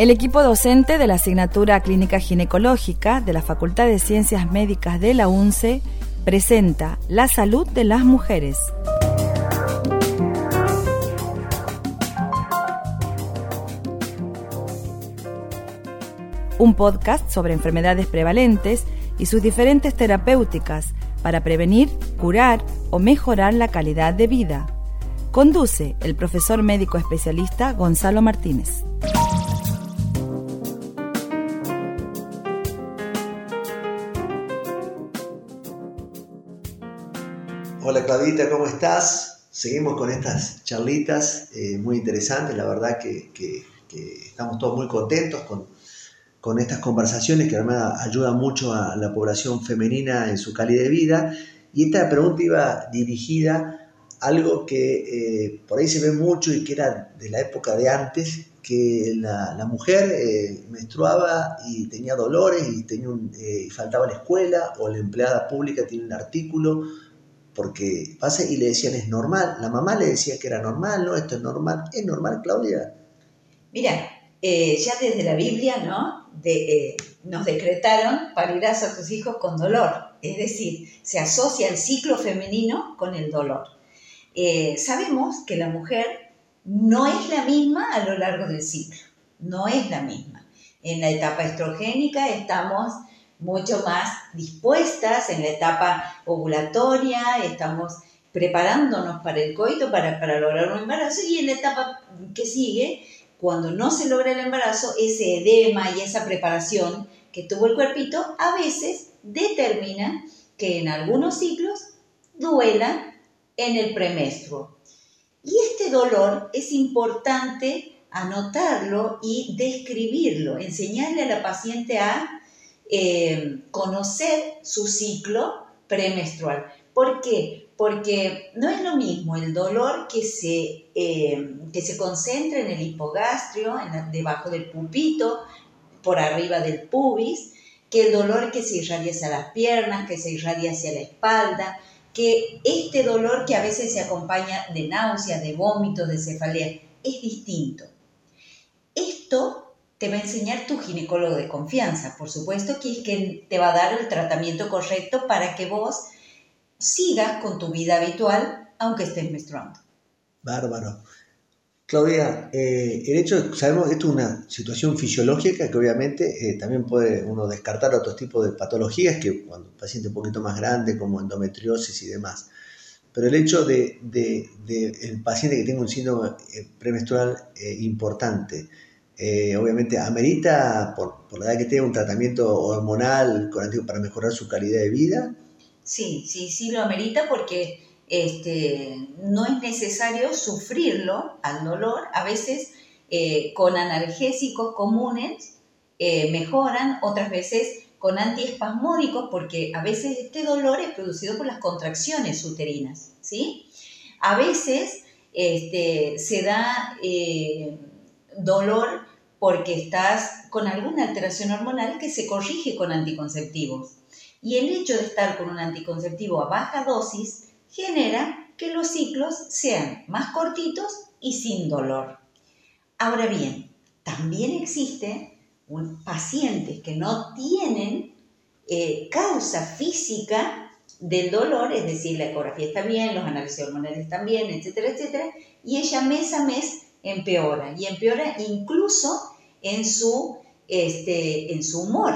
El equipo docente de la asignatura Clínica Ginecológica de la Facultad de Ciencias Médicas de la UNCE presenta La salud de las mujeres. Un podcast sobre enfermedades prevalentes y sus diferentes terapéuticas para prevenir, curar o mejorar la calidad de vida. Conduce el profesor médico especialista Gonzalo Martínez. Hola Claudita, ¿cómo estás? Seguimos con estas charlitas eh, muy interesantes, la verdad que, estamos todos muy contentos con, estas conversaciones que además ayudan mucho a la población femenina en su calidad de vida. Y esta pregunta iba dirigida a algo que eh, por ahí se ve mucho y que era de la época de antes, que la, mujer eh, menstruaba y tenía dolores y, tenía y faltaba la escuela o la empleada pública tiene un artículo porque pasa y le decían es normal, la mamá le decía que era normal, no, esto es normal, ¿es normal, Claudia? Mira, eh, ya desde la Biblia, ¿no? Eh, nos decretaron parirás a tus hijos con dolor, es decir, se asocia el ciclo femenino con el dolor. Eh, sabemos que la mujer no es la misma a lo largo del ciclo, no es la misma. En la etapa estrogénica estamos mucho más dispuestas en la etapa ovulatoria, estamos preparándonos para el coito, para, para lograr un embarazo, y en la etapa que sigue, cuando no se logra el embarazo, ese edema y esa preparación que tuvo el cuerpito, a veces determina que en algunos ciclos duela en el premenstruo. Y este dolor es importante anotarlo y describirlo, enseñarle a la paciente a eh, conocer su ciclo premenstrual. ¿Por qué? Porque no es lo mismo el dolor que se, eh, que se concentra en el hipogastrio, en debajo del pupito, por arriba del pubis, que el dolor que se irradia hacia las piernas, que se irradia hacia la espalda, que este dolor que a veces se acompaña de náuseas, de vómitos, de cefalea, es distinto. Esto te va a enseñar tu ginecólogo de confianza, por supuesto, que es quien te va a dar el tratamiento correcto para que vos sigas con tu vida habitual, aunque estés menstruando. Bárbaro. Claudia, eh, el hecho, sabemos que esto es una situación fisiológica que obviamente eh, también puede uno descartar otros tipos de patologías que cuando un paciente un poquito más grande como endometriosis y demás. Pero el hecho de, el paciente que tenga un síndrome eh, premenstrual importante, eh, obviamente amerita, por, por, la edad que tenga, un tratamiento hormonal con para mejorar su calidad de vida. Sí, sí, sí lo amerita porque este, no es necesario sufrirlo al dolor. A veces eh, con analgésicos comunes eh, mejoran, otras veces con antiespasmódicos, porque a veces este dolor es producido por las contracciones uterinas, ¿sí? A veces este, se da dolor porque estás con alguna alteración hormonal que se corrige con anticonceptivos. Y el hecho de estar con un anticonceptivo a baja dosis genera que los ciclos sean más cortitos y sin dolor. Ahora bien, también existen pacientes que no tienen eh, causa física del dolor, es decir, la ecografía está bien, los análisis hormonales están bien, etcétera, etcétera, y ella mes a mes empeora y empeora incluso en su, este, en su humor.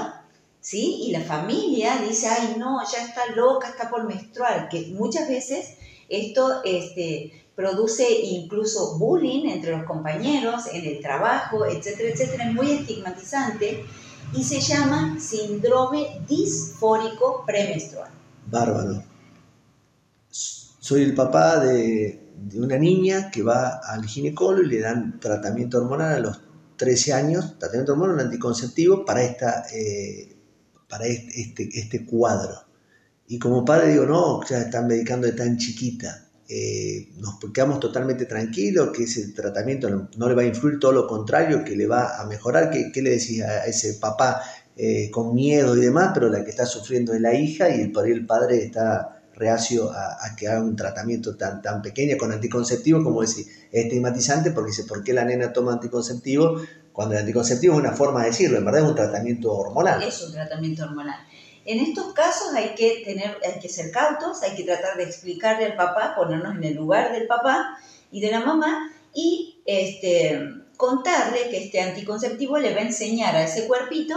¿Sí? Y la familia dice, ay no, ya está loca, está por menstrual, que muchas veces esto este, produce incluso bullying entre los compañeros, en el trabajo, etcétera, etcétera, es muy estigmatizante y se llama síndrome disfórico premenstrual. Bárbaro. Soy el papá de, de una niña que va al ginecólogo y le dan tratamiento hormonal a los 13 años, tratamiento hormonal anticonceptivo para, esta, eh, para este, este, cuadro. Y como padre digo, no, ya están medicando de tan chiquita. Eh, nos quedamos totalmente tranquilos, que ese tratamiento no, le va a influir, todo lo contrario, que le va a mejorar. ¿Qué, qué le decís a ese papá eh, con miedo y demás? Pero la que está sufriendo es la hija y por el padre está reacio a, que haga un tratamiento tan, tan pequeño con anticonceptivo, como decir, es estigmatizante porque dice, ¿por qué la nena toma anticonceptivo? cuando el anticonceptivo es una forma de decirlo, en verdad es un tratamiento hormonal. Es un tratamiento hormonal. En estos casos hay que, tener, hay que ser cautos, hay que tratar de explicarle al papá, ponernos en el lugar del papá y de la mamá y este, contarle que este anticonceptivo le va a enseñar a ese cuerpito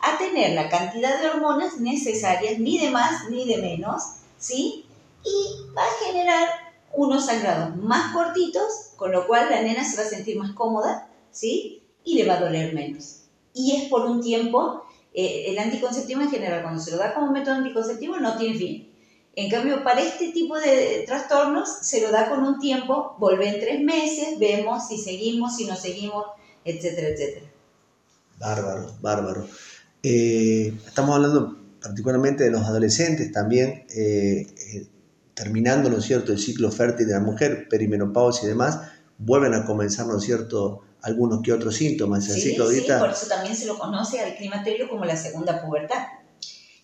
a tener la cantidad de hormonas necesarias, ni de más ni de menos, ¿sí? Y va a generar unos sangrados más cortitos, con lo cual la nena se va a sentir más cómoda, ¿sí? Y le va a doler menos. Y es por un tiempo eh, el anticonceptivo en general, cuando se lo da como método anticonceptivo, no tiene fin. En cambio, para este tipo de trastornos, se lo da con un tiempo, vuelve en tres meses, vemos si seguimos, si no seguimos, etcétera, etcétera. Bárbaro, bárbaro. Eh, estamos hablando particularmente de los adolescentes también, eh, terminando, ¿no es cierto?, el ciclo fértil de la mujer, perimenopausia y demás, vuelven a comenzar, ¿no es cierto?, algunos que otros síntomas. Sí, sí, por eso también se lo conoce al climaterio como la segunda pubertad.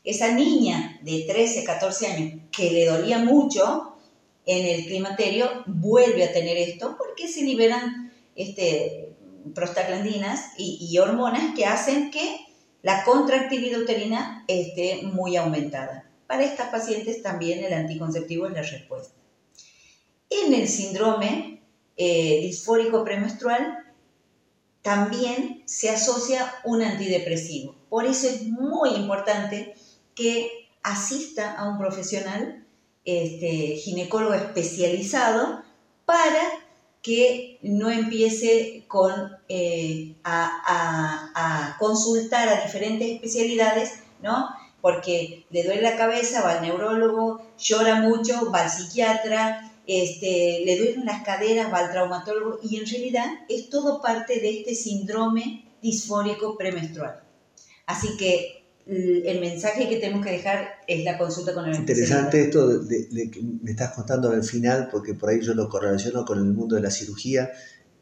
Esa niña de 13, 14 años que le dolía mucho en el climaterio vuelve a tener esto porque se liberan este, prostaglandinas y, y hormonas que hacen que la contractilidad uterina esté muy aumentada. Para estas pacientes también el anticonceptivo es la respuesta. En el síndrome eh, disfórico premenstrual también se asocia un antidepresivo. Por eso es muy importante que asista a un profesional este, ginecólogo especializado para que no empiece con, eh, a, a, consultar a diferentes especialidades, ¿no? Porque le duele la cabeza, va al neurólogo, llora mucho, va al psiquiatra, este, le duelen las caderas, va al traumatólogo y en realidad es todo parte de este síndrome disfórico premenstrual. Así que el mensaje que tenemos que dejar es la consulta con el Interesante esto de, que me estás contando al final, porque por ahí yo lo correlaciono con el mundo de la cirugía,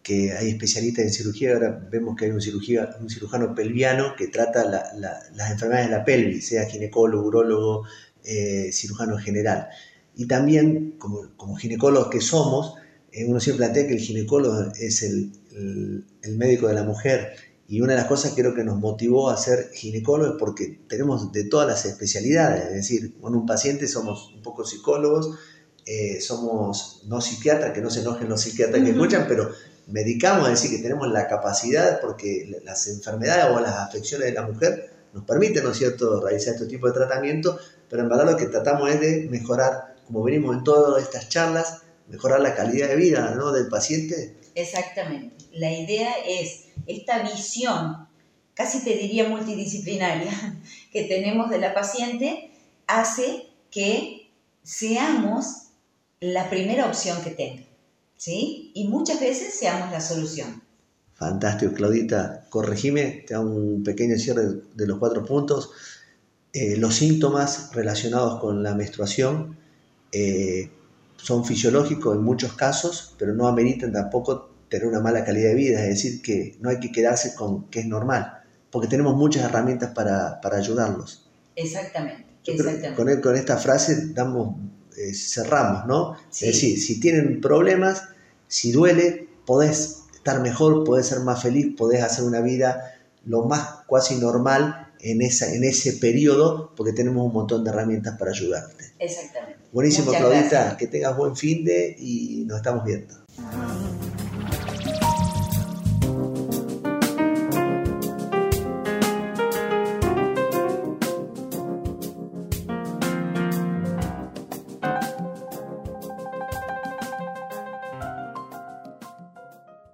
que hay especialistas en cirugía, ahora vemos que hay un, cirugía, un cirujano pelviano que trata las enfermedades de la pelvis, sea ginecólogo, urólogo, eh, cirujano general. Y también, como, como ginecólogos que somos, eh, uno siempre plantea que el ginecólogo es el, el, médico de la mujer. Y una de las cosas que creo que nos motivó a ser ginecólogos es porque tenemos de todas las especialidades. Es decir, con un paciente somos un poco psicólogos, eh, somos no psiquiatras, que no se enojen los psiquiatras que escuchan, pero medicamos, es decir, que tenemos la capacidad porque las enfermedades o las afecciones de la mujer nos permiten, ¿no es cierto?, realizar este tipo de tratamiento, pero en verdad lo que tratamos es de mejorar como venimos en todas estas charlas, mejorar la calidad de vida ¿no? del paciente. Exactamente. La idea es esta visión, casi te diría multidisciplinaria, que tenemos de la paciente, hace que seamos la primera opción que tenga. ¿Sí? Y muchas veces seamos la solución. Fantástico, Claudita. Corregime, te hago un pequeño cierre de los cuatro puntos. Eh, los síntomas relacionados con la menstruación eh, son fisiológicos en muchos casos, pero no ameritan tampoco tener una mala calidad de vida, es decir, que no hay que quedarse con que es normal, porque tenemos muchas herramientas para, ayudarlos. Exactamente. Con, con, esta frase damos, eh, cerramos, ¿no? Es decir, si tienen problemas, si duele, podés estar mejor, podés ser más feliz, podés hacer una vida lo más cuasi normal en, esa, en ese periodo, porque tenemos un montón de herramientas para ayudarte. Exactamente. Buenísimo, Claudita. Que tengas buen fin de y nos estamos viendo.